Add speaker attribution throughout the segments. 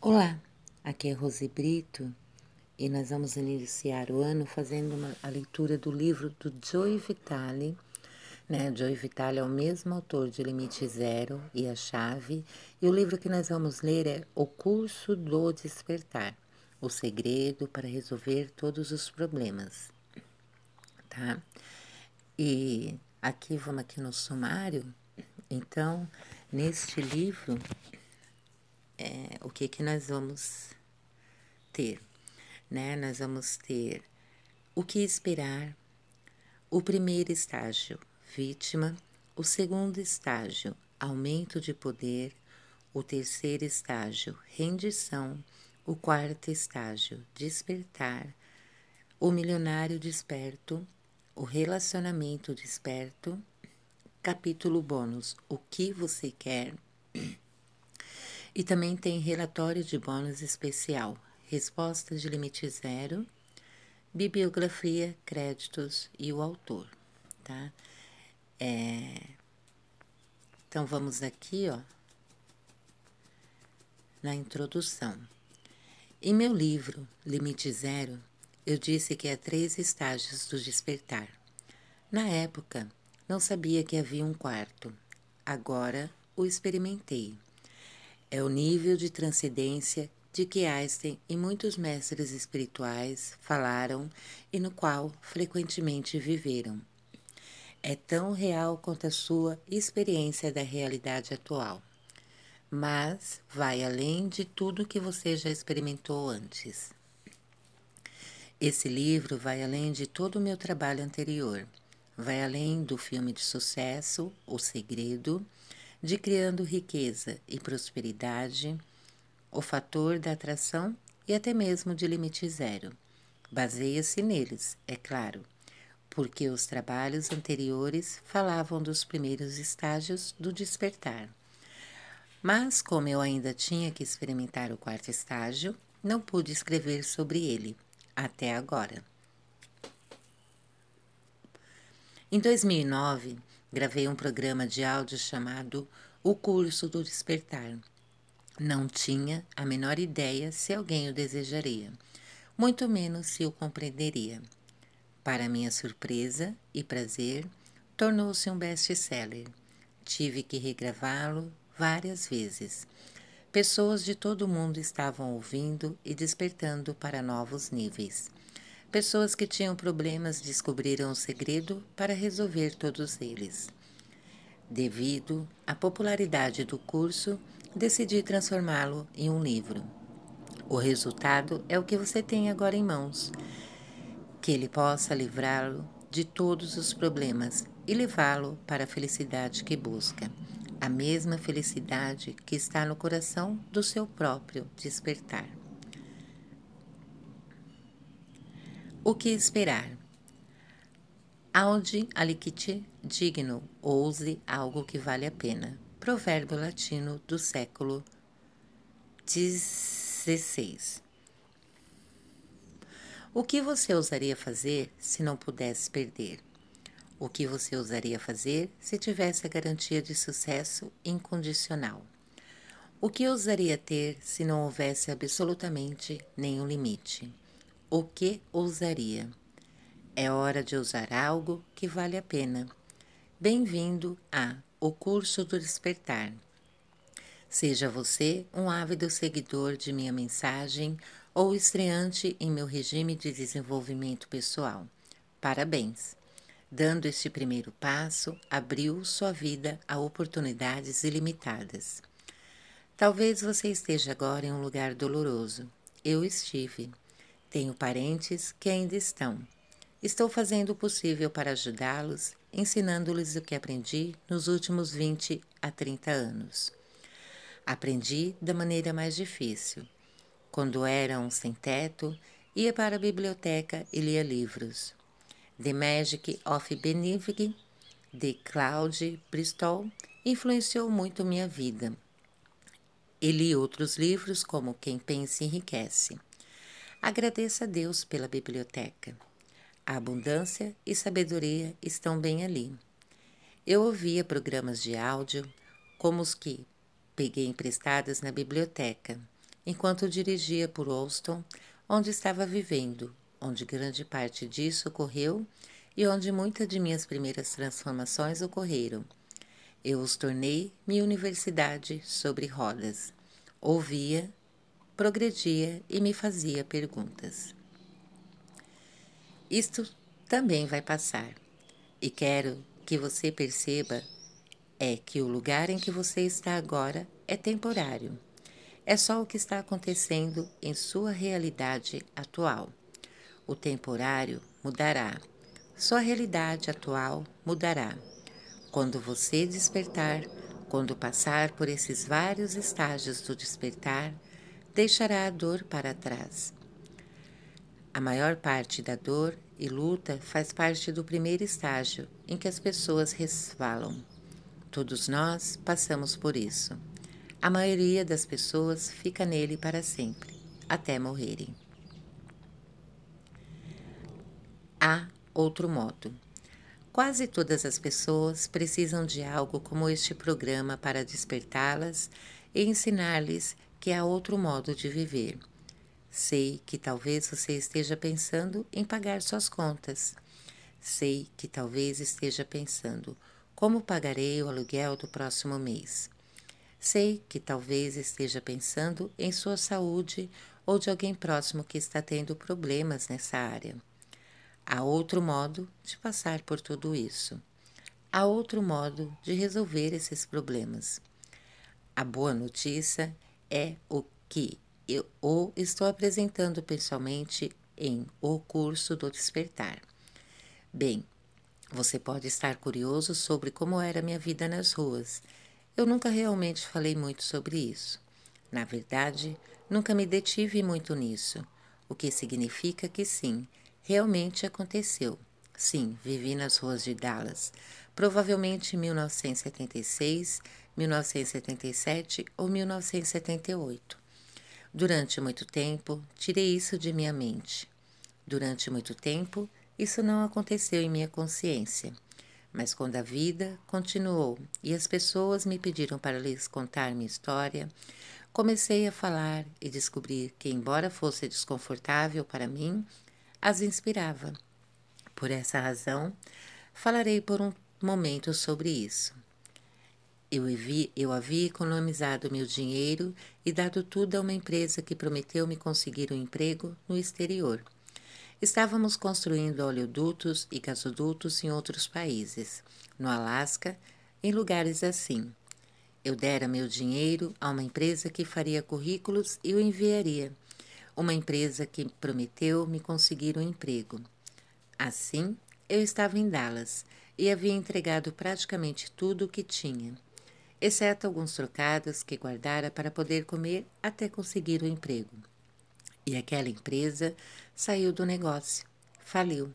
Speaker 1: Olá, aqui é Rose Brito e nós vamos iniciar o ano fazendo uma, a leitura do livro do Joey Vitale. Né? Joey Vitale é o mesmo autor de Limite Zero e A Chave, e o livro que nós vamos ler é O Curso do Despertar O Segredo para Resolver Todos os Problemas. Tá? E aqui vamos aqui no sumário. Então, neste livro, é, o que que nós vamos ter, né? Nós vamos ter o que esperar, o primeiro estágio, vítima, o segundo estágio, aumento de poder, o terceiro estágio, rendição, o quarto estágio, despertar, o milionário desperto, o relacionamento desperto, capítulo bônus, o que você quer e também tem relatório de bônus especial, respostas de limite zero, bibliografia, créditos e o autor, tá? É... Então vamos aqui, ó, na introdução. Em meu livro Limite Zero, eu disse que há três estágios do despertar. Na época, não sabia que havia um quarto. Agora o experimentei. É o nível de transcendência de que Einstein e muitos mestres espirituais falaram e no qual frequentemente viveram. É tão real quanto a sua experiência da realidade atual, mas vai além de tudo que você já experimentou antes. Esse livro vai além de todo o meu trabalho anterior, vai além do filme de sucesso O Segredo de criando riqueza e prosperidade, o fator da atração e até mesmo de limite zero. Baseia-se neles, é claro, porque os trabalhos anteriores falavam dos primeiros estágios do despertar. Mas, como eu ainda tinha que experimentar o quarto estágio, não pude escrever sobre ele até agora. Em 2009, gravei um programa de áudio chamado O Curso do Despertar. Não tinha a menor ideia se alguém o desejaria, muito menos se o compreenderia. Para minha surpresa e prazer, tornou-se um best-seller. Tive que regravá-lo várias vezes. Pessoas de todo o mundo estavam ouvindo e despertando para novos níveis. Pessoas que tinham problemas descobriram o segredo para resolver todos eles. Devido à popularidade do curso, decidi transformá-lo em um livro. O resultado é o que você tem agora em mãos. Que ele possa livrá-lo de todos os problemas e levá-lo para a felicidade que busca, a mesma felicidade que está no coração do seu próprio despertar. O que esperar? Audi aliquite digno, ouse algo que vale a pena. Provérbio latino do século XVI. O que você ousaria fazer se não pudesse perder? O que você ousaria fazer se tivesse a garantia de sucesso incondicional? O que ousaria ter se não houvesse absolutamente nenhum limite? O que ousaria? É hora de usar algo que vale a pena. Bem-vindo a O Curso do Despertar. Seja você um ávido seguidor de minha mensagem ou estreante em meu regime de desenvolvimento pessoal. Parabéns! Dando este primeiro passo, abriu sua vida a oportunidades ilimitadas. Talvez você esteja agora em um lugar doloroso. Eu estive. Tenho parentes que ainda estão. Estou fazendo o possível para ajudá-los, ensinando-lhes o que aprendi nos últimos 20 a 30 anos. Aprendi da maneira mais difícil. Quando era um sem-teto, ia para a biblioteca e lia livros. The Magic of Benivig, de Claude Bristol, influenciou muito minha vida. E li outros livros como Quem Pensa Enriquece. Agradeça a Deus pela biblioteca. A abundância e sabedoria estão bem ali. Eu ouvia programas de áudio, como os que peguei emprestados na biblioteca, enquanto dirigia por Austin, onde estava vivendo, onde grande parte disso ocorreu e onde muitas de minhas primeiras transformações ocorreram. Eu os tornei minha universidade sobre rodas. Ouvia, progredia e me fazia perguntas. Isto também vai passar. E quero que você perceba é que o lugar em que você está agora é temporário. É só o que está acontecendo em sua realidade atual. O temporário mudará. Sua realidade atual mudará. Quando você despertar, quando passar por esses vários estágios do despertar, deixará a dor para trás. A maior parte da dor e luta faz parte do primeiro estágio em que as pessoas resvalam. Todos nós passamos por isso. A maioria das pessoas fica nele para sempre, até morrerem. Há outro modo. Quase todas as pessoas precisam de algo como este programa para despertá-las e ensinar-lhes que há outro modo de viver. Sei que talvez você esteja pensando em pagar suas contas. Sei que talvez esteja pensando como pagarei o aluguel do próximo mês? Sei que talvez esteja pensando em sua saúde ou de alguém próximo que está tendo problemas nessa área. Há outro modo de passar por tudo isso. Há outro modo de resolver esses problemas. A boa notícia é o que eu o estou apresentando pessoalmente em O Curso do Despertar. Bem, você pode estar curioso sobre como era minha vida nas ruas. Eu nunca realmente falei muito sobre isso. Na verdade, nunca me detive muito nisso, o que significa que sim, realmente aconteceu. Sim, vivi nas ruas de Dallas, provavelmente em 1976, 1977 ou 1978. Durante muito tempo, tirei isso de minha mente. Durante muito tempo, isso não aconteceu em minha consciência. Mas quando a vida continuou e as pessoas me pediram para lhes contar minha história, comecei a falar e descobrir que, embora fosse desconfortável para mim, as inspirava. Por essa razão, falarei por um momento sobre isso. Eu, eu havia economizado meu dinheiro e dado tudo a uma empresa que prometeu me conseguir um emprego no exterior. Estávamos construindo oleodutos e gasodutos em outros países, no Alasca, em lugares assim. Eu dera meu dinheiro a uma empresa que faria currículos e o enviaria. Uma empresa que prometeu me conseguir um emprego. Assim, eu estava em Dallas e havia entregado praticamente tudo o que tinha, exceto alguns trocados que guardara para poder comer até conseguir o emprego. E aquela empresa saiu do negócio, faliu.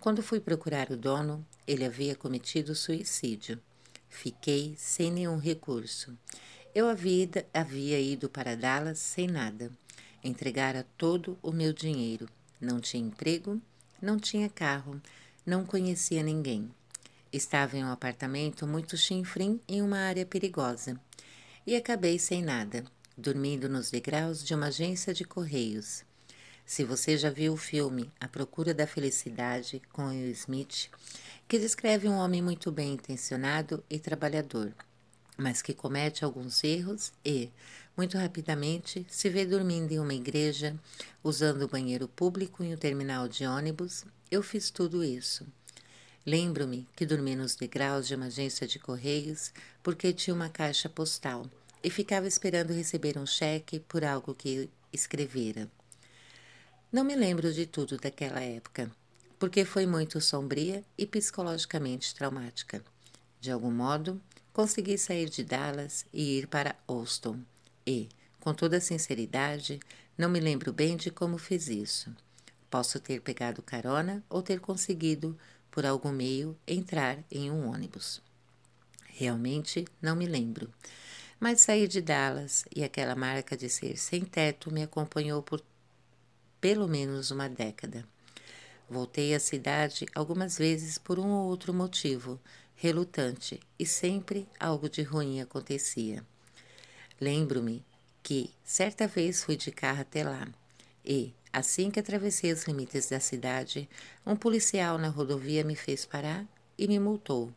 Speaker 1: Quando fui procurar o dono, ele havia cometido suicídio. Fiquei sem nenhum recurso. Eu havia, havia ido para Dallas sem nada. Entregara todo o meu dinheiro. Não tinha emprego, não tinha carro, não conhecia ninguém. Estava em um apartamento muito chinfrim em uma área perigosa. E acabei sem nada dormindo nos degraus de uma agência de correios. Se você já viu o filme A Procura da Felicidade com Will Smith, que descreve um homem muito bem intencionado e trabalhador, mas que comete alguns erros e, muito rapidamente, se vê dormindo em uma igreja, usando o banheiro público em um terminal de ônibus, eu fiz tudo isso. Lembro-me que dormi nos degraus de uma agência de correios porque tinha uma caixa postal e ficava esperando receber um cheque por algo que escrevera. Não me lembro de tudo daquela época, porque foi muito sombria e psicologicamente traumática. De algum modo, consegui sair de Dallas e ir para Austin, e, com toda sinceridade, não me lembro bem de como fiz isso. Posso ter pegado carona ou ter conseguido, por algum meio, entrar em um ônibus. Realmente não me lembro mas saí de Dallas e aquela marca de ser sem teto me acompanhou por pelo menos uma década. Voltei à cidade algumas vezes por um ou outro motivo, relutante, e sempre algo de ruim acontecia. Lembro-me que certa vez fui de carro até lá e, assim que atravessei os limites da cidade, um policial na rodovia me fez parar e me multou.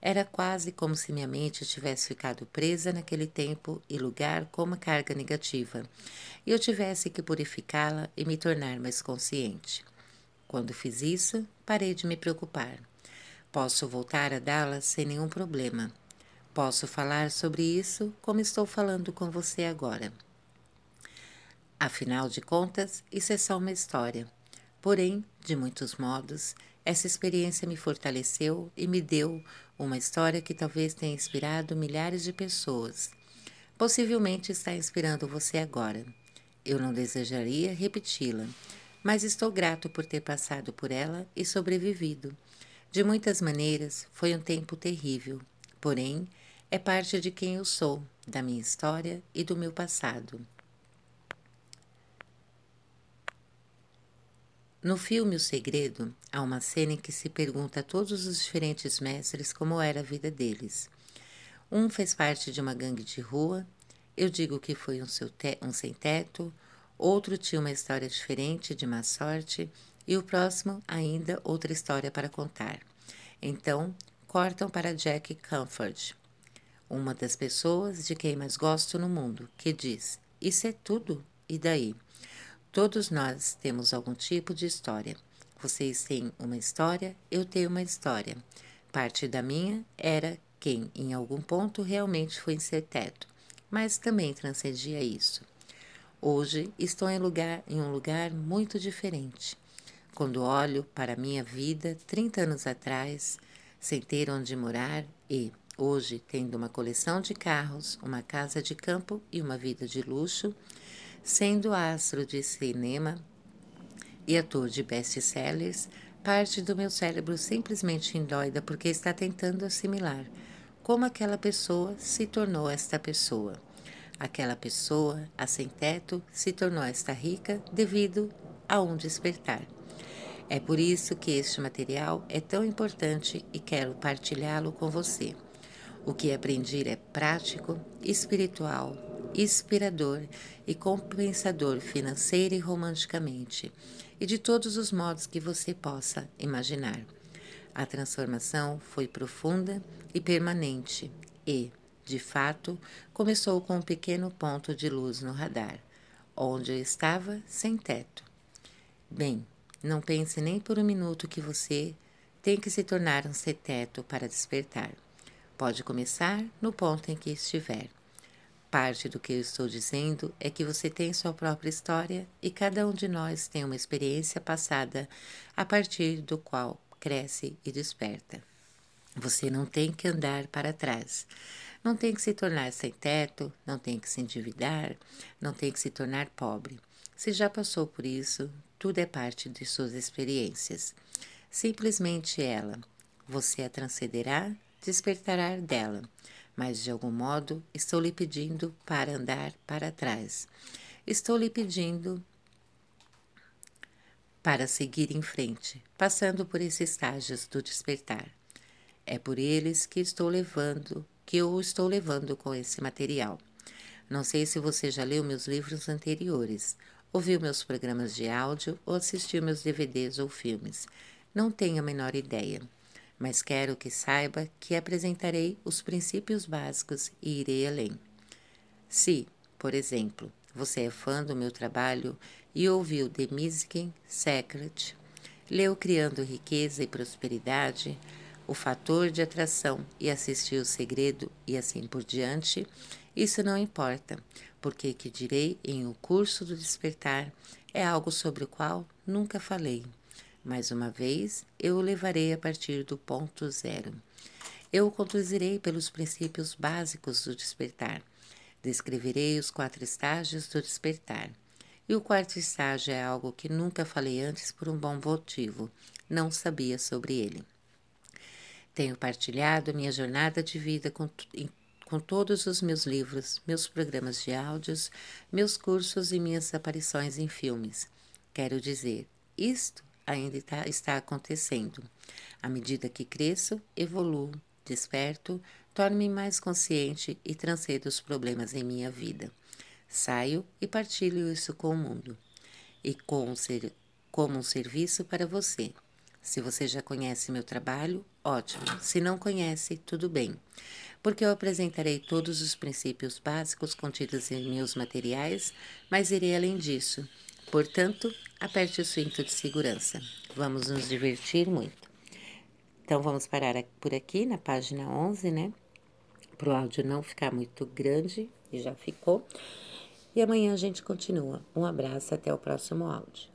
Speaker 1: Era quase como se minha mente tivesse ficado presa naquele tempo e lugar com uma carga negativa, e eu tivesse que purificá-la e me tornar mais consciente. Quando fiz isso, parei de me preocupar. Posso voltar a dá-la sem nenhum problema. Posso falar sobre isso como estou falando com você agora. Afinal de contas, isso é só uma história. Porém, de muitos modos, essa experiência me fortaleceu e me deu uma história que talvez tenha inspirado milhares de pessoas. Possivelmente está inspirando você agora. Eu não desejaria repeti-la, mas estou grato por ter passado por ela e sobrevivido. De muitas maneiras, foi um tempo terrível, porém, é parte de quem eu sou, da minha história e do meu passado. No filme O Segredo, há uma cena em que se pergunta a todos os diferentes mestres como era a vida deles. Um fez parte de uma gangue de rua, eu digo que foi um, um sem-teto, outro tinha uma história diferente de má sorte e o próximo ainda outra história para contar. Então, cortam para Jack Comfort, uma das pessoas de quem mais gosto no mundo, que diz: Isso é tudo, e daí? Todos nós temos algum tipo de história. Vocês têm uma história, eu tenho uma história. Parte da minha era quem, em algum ponto, realmente foi ser teto, mas também transcendia isso. Hoje estou em, lugar, em um lugar muito diferente. Quando olho para a minha vida 30 anos atrás, sem ter onde morar e, Hoje, tendo uma coleção de carros, uma casa de campo e uma vida de luxo, sendo astro de cinema e ator de best-sellers, parte do meu cérebro simplesmente indóida porque está tentando assimilar como aquela pessoa se tornou esta pessoa. Aquela pessoa, a sem teto, se tornou esta rica devido a um despertar. É por isso que este material é tão importante e quero partilhá-lo com você. O que aprendi é prático, espiritual, inspirador e compensador financeira e romanticamente, e de todos os modos que você possa imaginar. A transformação foi profunda e permanente e, de fato, começou com um pequeno ponto de luz no radar, onde eu estava sem teto. Bem, não pense nem por um minuto que você tem que se tornar um sem teto para despertar. Pode começar no ponto em que estiver. Parte do que eu estou dizendo é que você tem sua própria história e cada um de nós tem uma experiência passada a partir do qual cresce e desperta. Você não tem que andar para trás. Não tem que se tornar sem teto, não tem que se endividar, não tem que se tornar pobre. Se já passou por isso, tudo é parte de suas experiências. Simplesmente ela. Você a transcenderá despertará dela, mas de algum modo estou lhe pedindo para andar para trás. Estou lhe pedindo para seguir em frente, passando por esses estágios do despertar. É por eles que estou levando, que eu estou levando com esse material. Não sei se você já leu meus livros anteriores, ouviu meus programas de áudio ou assistiu meus DVDs ou filmes. Não tenho a menor ideia mas quero que saiba que apresentarei os princípios básicos e irei além. Se, por exemplo, você é fã do meu trabalho e ouviu The Music Secret, leu Criando Riqueza e Prosperidade, O Fator de Atração e assistiu O Segredo e assim por diante, isso não importa, porque que direi em O Curso do Despertar é algo sobre o qual nunca falei. Mais uma vez, eu o levarei a partir do ponto zero. Eu o conduzirei pelos princípios básicos do despertar. Descreverei os quatro estágios do despertar. E o quarto estágio é algo que nunca falei antes por um bom motivo. Não sabia sobre ele. Tenho partilhado minha jornada de vida com, com todos os meus livros, meus programas de áudios, meus cursos e minhas aparições em filmes. Quero dizer, isto ainda está, está acontecendo. À medida que cresço, evoluo, desperto, torno-me mais consciente e transcedo os problemas em minha vida. Saio e partilho isso com o mundo e com ser, como um serviço para você. Se você já conhece meu trabalho, ótimo. Se não conhece, tudo bem, porque eu apresentarei todos os princípios básicos contidos em meus materiais, mas irei além disso. Portanto, aperte o cinto de segurança. Vamos nos divertir muito. Então, vamos parar por aqui na página 11, né? Para o áudio não ficar muito grande, e já ficou. E amanhã a gente continua. Um abraço, até o próximo áudio.